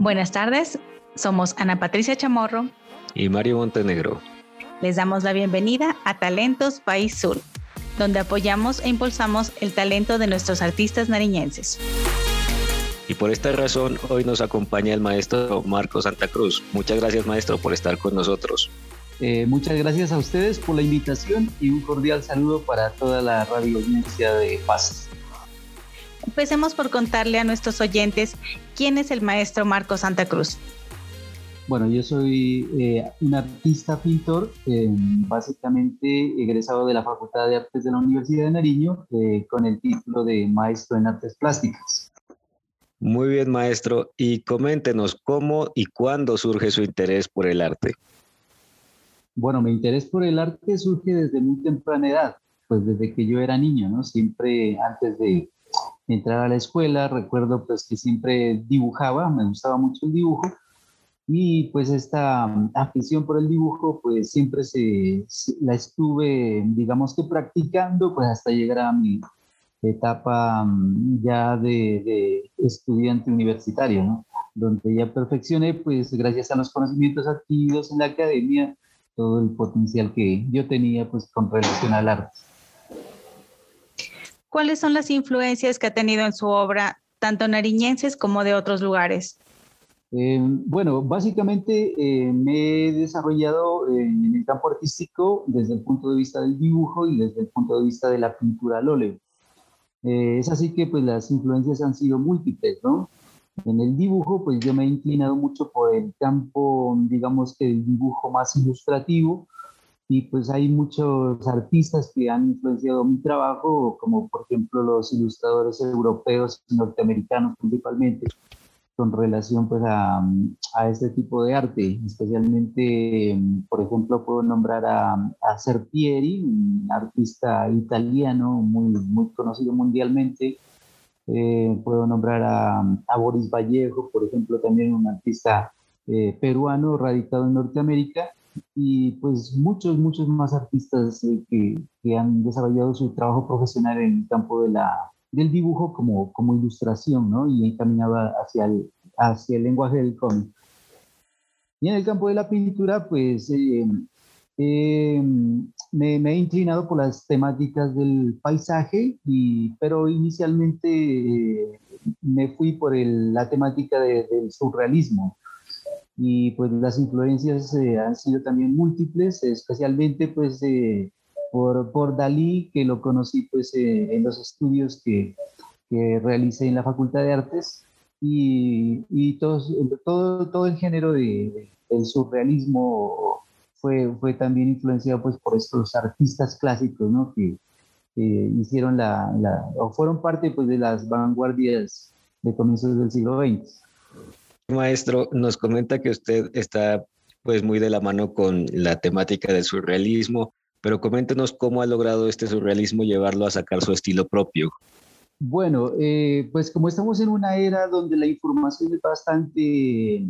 Buenas tardes, somos Ana Patricia Chamorro y Mario Montenegro. Les damos la bienvenida a Talentos País Sur, donde apoyamos e impulsamos el talento de nuestros artistas nariñenses. Y por esta razón hoy nos acompaña el maestro Marco Santa Cruz. Muchas gracias maestro por estar con nosotros. Eh, muchas gracias a ustedes por la invitación y un cordial saludo para toda la radio audiencia de Paz. Empecemos por contarle a nuestros oyentes quién es el maestro Marco Santa Cruz. Bueno, yo soy eh, un artista pintor, eh, básicamente egresado de la Facultad de Artes de la Universidad de Nariño, eh, con el título de maestro en artes plásticas. Muy bien, maestro. Y coméntenos cómo y cuándo surge su interés por el arte. Bueno, mi interés por el arte surge desde muy temprana edad, pues desde que yo era niño, ¿no? Siempre antes de entrar a la escuela, recuerdo pues que siempre dibujaba, me gustaba mucho el dibujo y pues esta afición por el dibujo pues siempre se, la estuve digamos que practicando pues hasta llegar a mi etapa mm, ya de, estudiante universitario, donde ya perfeccioné pues gracias a los conocimientos adquiridos en la academia todo el potencial que yo tenía pues con relación al arte. ¿Cuáles son las influencias que ha tenido en su obra, tanto nariñenses como de otros lugares? Eh, bueno, básicamente eh, me he desarrollado en el campo artístico desde el punto de vista del dibujo y desde el punto de vista de la pintura al óleo. Eh, es así que pues las influencias han sido múltiples, ¿no? En el dibujo pues yo me he inclinado mucho por el campo, digamos que el dibujo más ilustrativo, y pues hay muchos artistas que han influenciado mi trabajo, como por ejemplo los ilustradores europeos y norteamericanos principalmente, con relación pues a, a este tipo de arte, especialmente, por ejemplo, puedo nombrar a, a Serpieri, un artista italiano muy, muy conocido mundialmente, eh, puedo nombrar a, a, Boris Vallejo, por ejemplo, también un artista eh, peruano radicado en Norteamérica, y pues muchos, muchos más artistas eh, que, que, han desarrollado su trabajo profesional en el campo de la, del dibujo como, como ilustración, ¿no? Y encaminado hacia el, hacia el lenguaje del cómic. Y en el campo de la pintura, pues eh, eh, me, me, he inclinado por las temáticas del paisaje, y, pero inicialmente me fui por el, la temática de, del surrealismo y pues las influencias eh, han sido también múltiples, especialmente pues eh, por, por, Dalí, que lo conocí pues eh, en los estudios que, que, realicé en la Facultad de Artes y, y todos, todo, todo el género de, del surrealismo fue, fue también influenciado pues por estos artistas clásicos, ¿no? Que, que hicieron la, la, o fueron parte pues de las vanguardias de comienzos del siglo XX. Maestro, nos comenta que usted está pues muy de la mano con la temática del surrealismo, pero coméntenos cómo ha logrado este surrealismo llevarlo a sacar su estilo propio. Bueno, eh, pues como estamos en una era donde la información es bastante,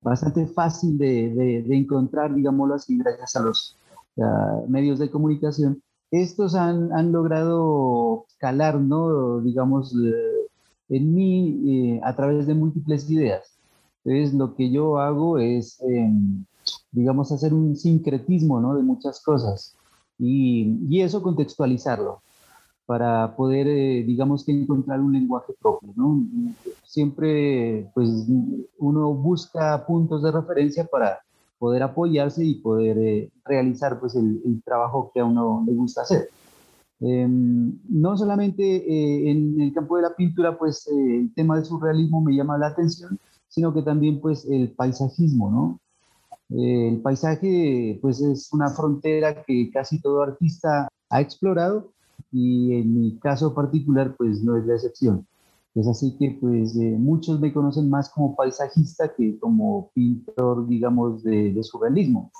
bastante fácil de, encontrar, digámoslo así, gracias a los medios de comunicación, estos han, han, logrado calar, ¿no? digamos, eh, en mí eh, a través de múltiples ideas. Entonces, lo que yo hago es, eh, digamos, hacer un sincretismo ¿no? de muchas cosas y, y eso contextualizarlo para poder, eh, digamos, encontrar un lenguaje propio. ¿no? Siempre, pues, uno busca puntos de referencia para poder apoyarse y poder eh, realizar, pues, el, trabajo que a uno le gusta hacer. No solamente en el campo de la pintura, pues el tema del surrealismo me llama la atención, sino que también pues el paisajismo, ¿no? Eh, el paisaje pues es una frontera que casi todo artista ha explorado y en mi caso particular pues no es la excepción. Es así que pues eh, muchos me conocen más como paisajista que como pintor, digamos, de, de surrealismo.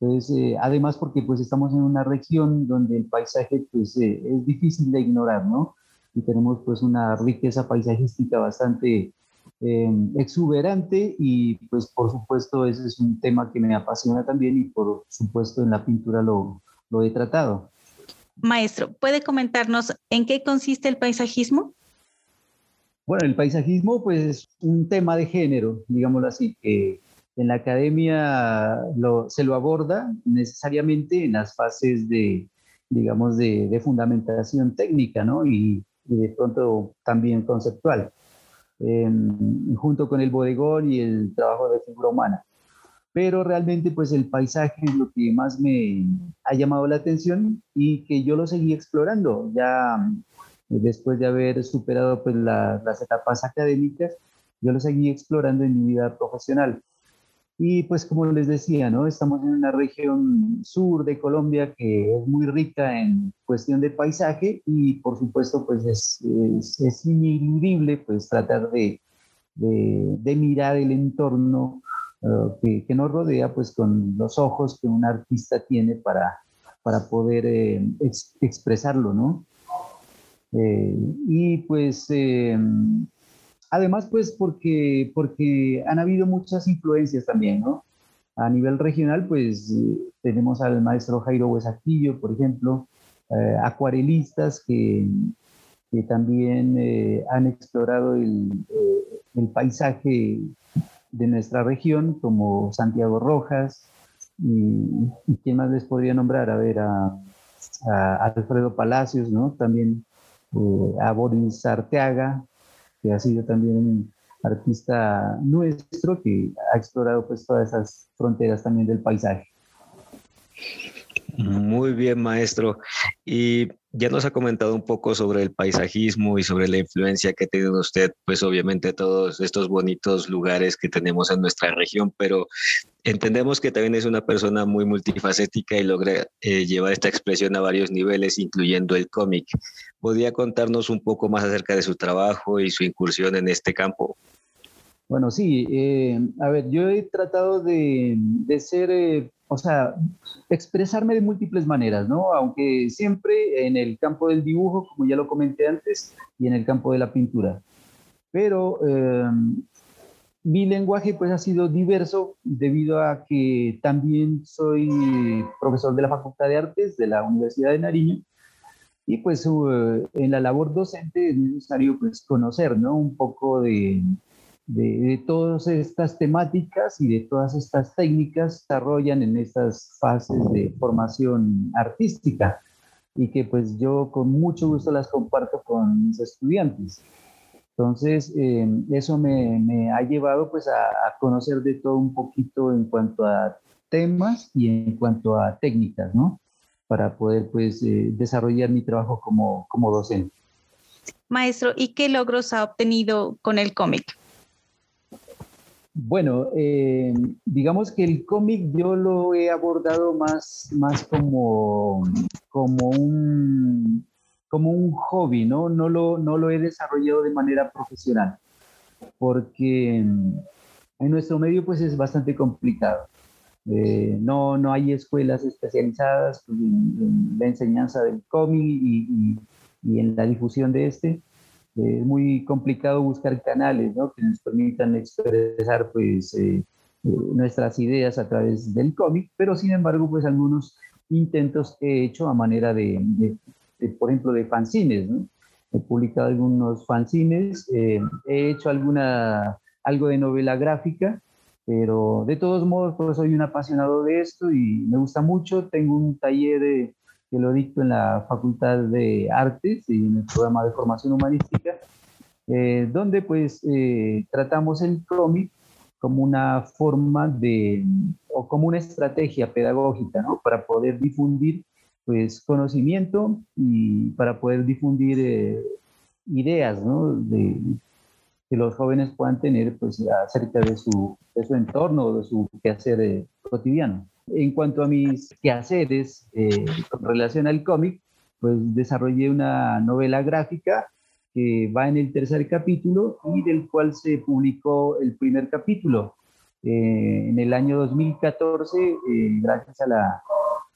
Entonces, eh, además porque pues estamos en una región donde el paisaje pues eh, es difícil de ignorar, ¿no? Y tenemos pues una riqueza paisajística bastante eh, exuberante y pues por supuesto ese es un tema que me apasiona también y por supuesto en la pintura lo, lo he tratado. Maestro, ¿puede comentarnos en qué consiste el paisajismo? Bueno, el paisajismo pues es un tema de género, digámoslo así, que en la academia se lo aborda necesariamente en las fases de, digamos, de, fundamentación técnica, ¿no? Y, de pronto también conceptual, junto con el bodegón y el trabajo de figura humana. Pero realmente, pues el paisaje es lo que más me ha llamado la atención y que yo lo seguí explorando ya después de haber superado pues las etapas académicas, yo lo seguí explorando en mi vida profesional. Y pues como les decía, ¿no? Estamos en una región sur de Colombia que es muy rica en cuestión de paisaje y por supuesto pues es, es, ineludible pues tratar de, de, mirar el entorno uh, que, que, nos rodea pues con los ojos que un artista tiene para, para poder eh, expresarlo, ¿no? Eh, y pues em, Además, pues porque, porque han habido muchas influencias también, ¿no? A nivel regional, pues tenemos al maestro Jairo Huesaquillo, por ejemplo, eh, acuarelistas que, que también eh, han explorado el, eh, el, paisaje de nuestra región, como Santiago Rojas, y, y quién más les podría nombrar, a ver, a, a Alfredo Palacios, ¿no? También a Boris Arteaga, que ha sido también un artista nuestro que ha explorado pues todas esas fronteras también del paisaje. Muy bien, maestro. Y ya nos ha comentado un poco sobre el paisajismo y sobre la influencia que ha tenido usted, pues obviamente todos estos bonitos lugares que tenemos en nuestra región, pero entendemos que también es una persona muy multifacética y logra eh, llevar esta expresión a varios niveles, incluyendo el cómic. ¿Podría contarnos un poco más acerca de su trabajo y su incursión en este campo? Bueno, sí, eh, a ver, yo he tratado de, de ser eh, o sea, expresarme de múltiples maneras, ¿no? Aunque siempre en el campo del dibujo, como ya lo comenté antes, y en el campo de la pintura. Pero em, mi lenguaje pues ha sido diverso debido a que también soy profesor de la Facultad de Artes de la Universidad de Nariño y pues uh, en la labor docente es necesario pues conocer, ¿no? Un poco de, de, todas estas temáticas y de todas estas técnicas desarrollan en estas fases de formación artística y que pues yo con mucho gusto las comparto con mis estudiantes. Entonces, eh, eso me, me, ha llevado pues a, conocer de todo un poquito en cuanto a temas y en cuanto a técnicas, ¿no? Para poder pues eh, desarrollar mi trabajo como, como docente. Maestro, ¿y qué logros ha obtenido con el cómic? Bueno, eh, digamos que el cómic yo lo he abordado más, más como, como, un, como un hobby, ¿no? No lo, no lo he desarrollado de manera profesional, porque en nuestro medio pues es bastante complicado. Eh, no, no hay escuelas especializadas en, la enseñanza del cómic y en la difusión de este es muy complicado buscar canales ¿no? que nos permitan expresar pues, eh, eh, nuestras ideas a través del cómic, pero sin embargo, pues algunos intentos he hecho a manera de, por ejemplo, de fanzines. ¿no? He publicado algunos fanzines, eh, he hecho alguna, algo de novela gráfica, pero de todos modos, pues soy un apasionado de esto y me gusta mucho. Tengo un taller de que lo dicto en la Facultad de Artes y en el programa de formación humanística, eh, donde pues eh, tratamos el cómic como una forma de, o como una estrategia pedagógica, ¿no? Para poder difundir pues conocimiento y para poder difundir eh, ideas, ¿no? De, que los jóvenes puedan tener pues acerca de su, de su entorno de su quehacer cotidiano. En cuanto a mis quehaceres eh, con relación al cómic, pues desarrollé una novela gráfica que va en el tercer capítulo y del cual se publicó el primer capítulo eh, en el año 2014 eh, gracias a la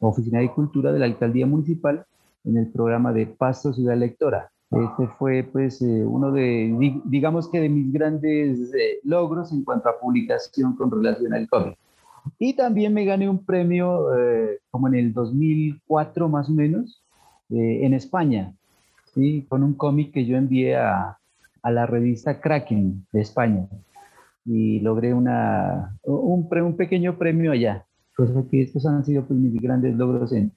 Oficina de Cultura de la Alcaldía Municipal en el programa de Pasto Ciudad Lectora. Este fue pues uno de, digamos que de mis grandes logros en cuanto a publicación con relación al cómic. Y también me gané un premio eh, como en el 2004 más o menos eh, en España, ¿sí? con un cómic que yo envié a, a la revista Kraken de España y logré una, un, un pequeño premio allá. Cosa que estos han sido pues, mis grandes logros en,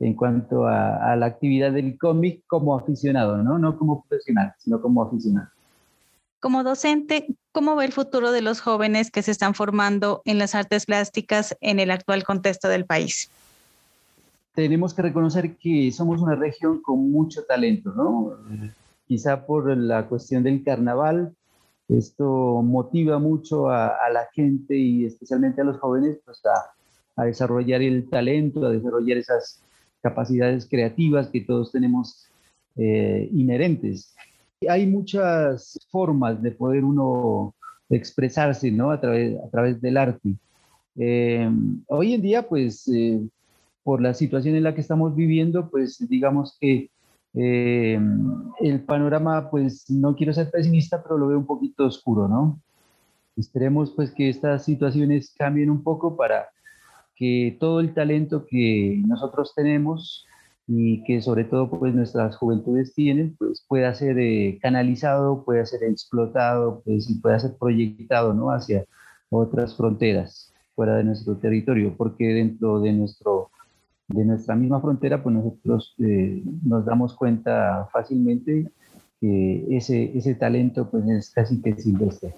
en cuanto a, a la actividad del cómic como aficionado, ¿no? No como profesional, sino como aficionado. Como docente, ¿cómo ve el futuro de los jóvenes que se están formando en las artes plásticas en el actual contexto del país? Tenemos que reconocer que somos una región con mucho talento, ¿no? Quizá por la cuestión del carnaval, esto motiva mucho a, la gente y especialmente a los jóvenes pues a, a desarrollar el talento, a desarrollar esas capacidades creativas que todos tenemos eh, inherentes hay muchas formas de poder uno expresarse, ¿no? A través, a través del arte. Eh, hoy en día, pues, eh, por la situación en la que estamos viviendo, pues, digamos que eh, el panorama, pues, no quiero ser pesimista, pero lo veo un poquito oscuro, ¿no? Esperemos, pues, que estas situaciones cambien un poco para que todo el talento que nosotros tenemos y que sobre todo pues nuestras juventudes tienen, pues pueda ser eh, canalizado, pueda ser explotado, pues y pueda ser proyectado, ¿no? Hacia otras fronteras fuera de nuestro territorio, porque dentro de nuestro de nuestra misma frontera, pues nosotros eh, nos damos cuenta fácilmente que ese, ese talento pues es casi que silvestre.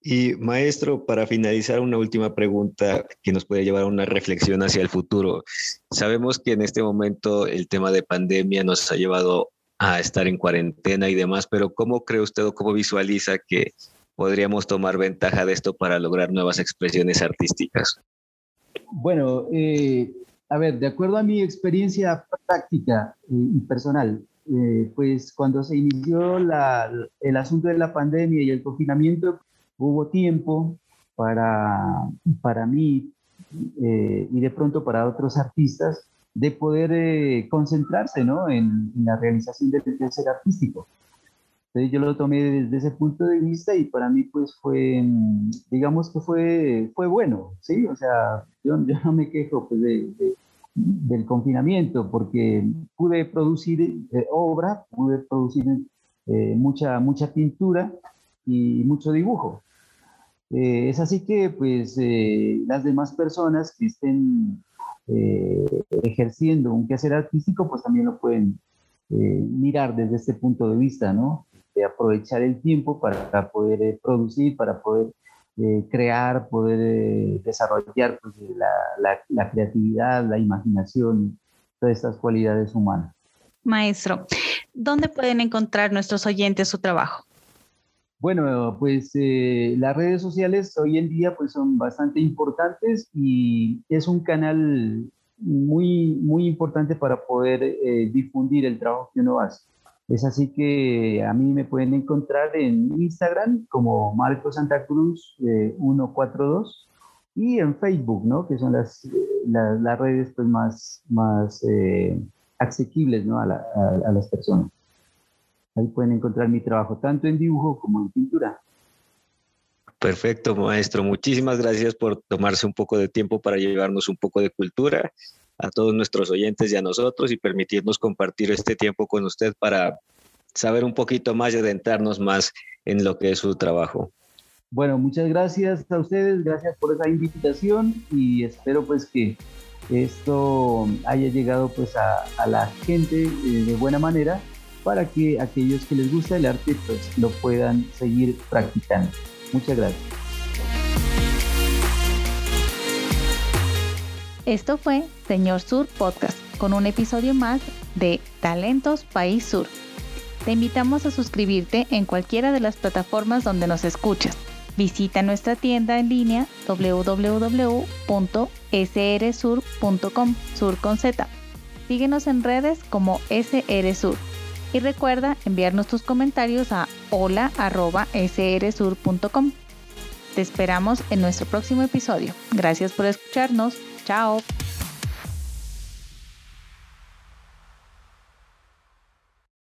Y maestro, para finalizar, una última pregunta que nos puede llevar a una reflexión hacia el futuro. Sabemos que en este momento el tema de pandemia nos ha llevado a estar en cuarentena y demás, pero ¿cómo cree usted o cómo visualiza que podríamos tomar ventaja de esto para lograr nuevas expresiones artísticas? Bueno, eh, a ver, de acuerdo a mi experiencia práctica eh, y personal, eh, pues cuando se inició el asunto de la pandemia y el confinamiento, hubo tiempo para, para mí eh, y de pronto para otros artistas de poder eh, concentrarse ¿no? en, la realización del ser artístico. Entonces yo lo tomé desde ese punto de vista y para mí pues fue, digamos que fue, fue bueno, ¿sí? O sea, yo, yo no me quejo pues, de, del confinamiento porque pude producir eh, obra, pude producir mucha, mucha pintura y mucho dibujo. Eh, es así que pues eh, las demás personas que estén eh, ejerciendo un quehacer artístico pues también lo pueden mirar desde este punto de vista, ¿no? De aprovechar el tiempo para, poder producir, para poder crear, poder desarrollar pues, la, la creatividad, la imaginación, todas estas cualidades humanas. Maestro, ¿dónde pueden encontrar nuestros oyentes su trabajo? Bueno, pues eh, las redes sociales hoy en día pues son bastante importantes y es un canal muy, muy importante para poder eh, difundir el trabajo que uno hace. Es así que a mí me pueden encontrar en Instagram como Marco Santa Cruz 142 eh, y en Facebook, ¿no? Que son las, las, redes pues más, más asequibles ¿no? a las personas. Ahí pueden encontrar mi trabajo tanto en dibujo como en pintura. Perfecto, maestro. Muchísimas gracias por tomarse un poco de tiempo para llevarnos un poco de cultura a todos nuestros oyentes y a nosotros y permitirnos compartir este tiempo con usted para saber un poquito más y adentrarnos más en lo que es su trabajo. Bueno, muchas gracias a ustedes, gracias por esa invitación y espero pues que esto haya llegado pues a, a la gente eh, de buena manera para que aquellos que les gusta el arte pues lo puedan seguir practicando. Muchas gracias. Esto fue Señor Sur Podcast con un episodio más de Talentos País Sur. Te invitamos a suscribirte en cualquiera de las plataformas donde nos escuchas. Visita nuestra tienda en línea www.srsur.com, sur con Z. Síguenos en redes como SRSur y recuerda enviarnos tus comentarios a hola.srsur.com. Te esperamos en nuestro próximo episodio. Gracias por escucharnos. Chao.